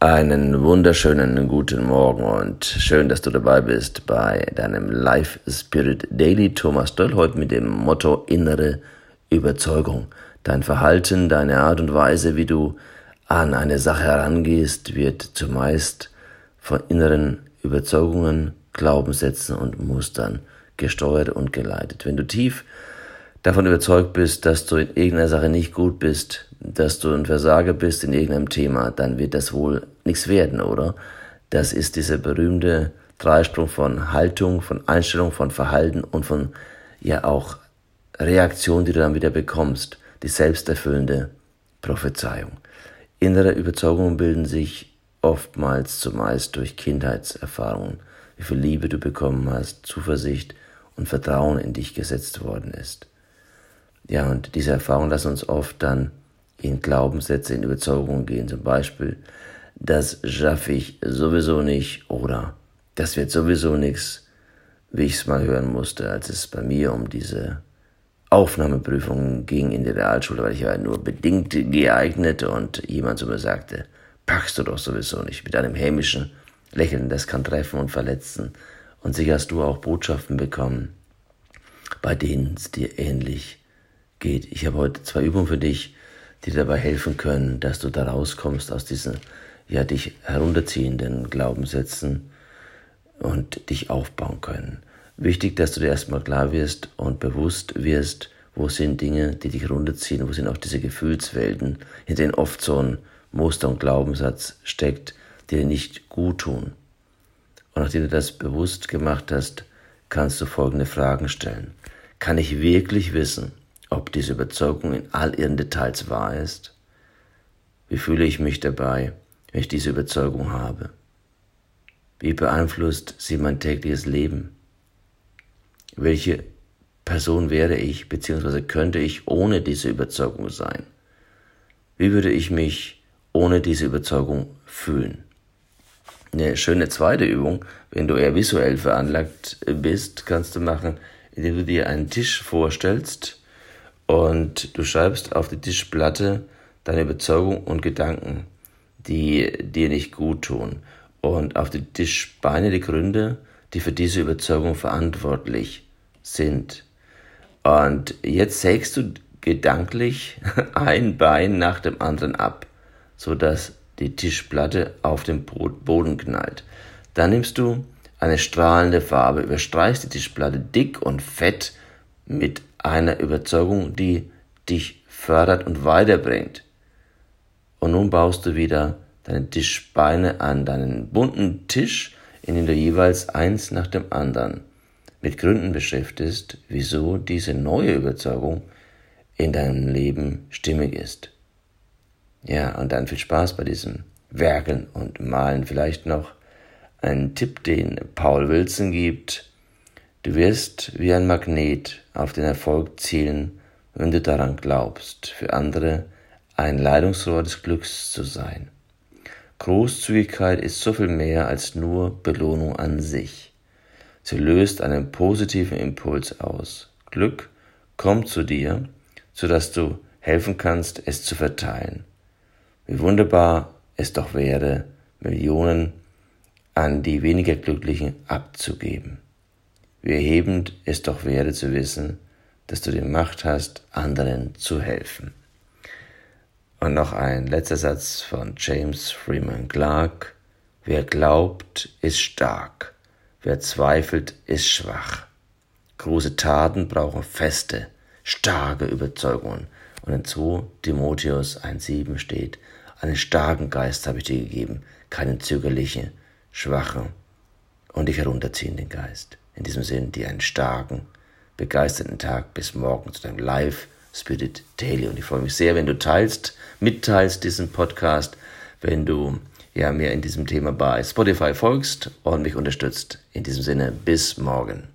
Einen wunderschönen guten Morgen und schön, dass du dabei bist bei deinem Life Spirit Daily. Thomas Doll heute mit dem Motto innere Überzeugung. Dein Verhalten, deine Art und Weise, wie du an eine Sache herangehst, wird zumeist von inneren Überzeugungen, Glaubenssätzen und Mustern gesteuert und geleitet. Wenn du tief davon überzeugt bist, dass du in irgendeiner Sache nicht gut bist, dass du ein Versager bist in irgendeinem Thema, dann wird das wohl nichts werden, oder? Das ist dieser berühmte Dreisprung von Haltung, von Einstellung, von Verhalten und von ja auch Reaktion, die du dann wieder bekommst, die selbsterfüllende Prophezeiung. Innere Überzeugungen bilden sich oftmals zumeist durch Kindheitserfahrungen, wie viel Liebe du bekommen hast, Zuversicht und Vertrauen in dich gesetzt worden ist. Ja, und diese Erfahrungen lassen uns oft dann in Glaubenssätze, in Überzeugungen gehen. Zum Beispiel, das schaffe ich sowieso nicht oder das wird sowieso nichts, wie ich es mal hören musste, als es bei mir um diese Aufnahmeprüfung ging in die Realschule, weil ich war nur bedingt geeignet und jemand zu mir sagte, packst du doch sowieso nicht, mit einem hämischen Lächeln, das kann treffen und verletzen. Und sicher hast du auch Botschaften bekommen, bei denen es dir ähnlich geht. Ich habe heute zwei Übungen für dich, die dabei helfen können, dass du da rauskommst aus diesen, ja, dich herunterziehenden Glaubenssätzen und dich aufbauen können. Wichtig, dass du dir erstmal klar wirst und bewusst wirst, wo sind Dinge, die dich runterziehen, wo sind auch diese Gefühlswelten, in denen oft so ein Muster und Glaubenssatz steckt, die dir nicht gut tun. Und nachdem du das bewusst gemacht hast, kannst du folgende Fragen stellen. Kann ich wirklich wissen, ob diese Überzeugung in all ihren Details wahr ist? Wie fühle ich mich dabei, wenn ich diese Überzeugung habe? Wie beeinflusst sie mein tägliches Leben? Welche Person wäre ich bzw. könnte ich ohne diese Überzeugung sein? Wie würde ich mich ohne diese Überzeugung fühlen? Eine schöne zweite Übung, wenn du eher visuell veranlagt bist, kannst du machen, indem du dir einen Tisch vorstellst und du schreibst auf die Tischplatte deine Überzeugung und Gedanken, die dir nicht gut tun. Und auf die Tischbeine die Gründe, die für diese Überzeugung verantwortlich sind. Und jetzt sägst du gedanklich ein Bein nach dem anderen ab, sodass die Tischplatte auf den Boden knallt. Dann nimmst du eine strahlende Farbe, überstreichst die Tischplatte dick und fett mit einer Überzeugung, die dich fördert und weiterbringt. Und nun baust du wieder deine Tischbeine an deinen bunten Tisch, in dem du jeweils eins nach dem anderen mit Gründen beschäftigst, wieso diese neue Überzeugung in deinem Leben stimmig ist. Ja, und dann viel Spaß bei diesem Werkeln und Malen. Vielleicht noch ein Tipp, den Paul Wilson gibt. Du wirst wie ein Magnet auf den Erfolg zielen, wenn du daran glaubst, für andere ein Leitungsrohr des Glücks zu sein. Großzügigkeit ist so viel mehr als nur Belohnung an sich. Sie löst einen positiven Impuls aus. Glück kommt zu dir, sodass du helfen kannst, es zu verteilen. Wie wunderbar es doch wäre, Millionen an die weniger Glücklichen abzugeben. Wie erhebend es doch wäre zu wissen, dass du die Macht hast, anderen zu helfen. Und noch ein letzter Satz von James Freeman Clark. Wer glaubt, ist stark. Wer zweifelt, ist schwach. Große Taten brauchen feste, starke Überzeugungen. Und in 2 Timotheus 1,7 steht, einen starken Geist habe ich dir gegeben, keinen zögerlichen, schwachen und dich herunterziehenden Geist. In diesem Sinn, dir einen starken, begeisterten Tag. Bis morgen zu deinem Live Spirit Daily. Und ich freue mich sehr, wenn du teilst, mitteilst diesen Podcast, wenn du ja mir in diesem Thema bei Spotify folgst und mich unterstützt. In diesem Sinne, bis morgen.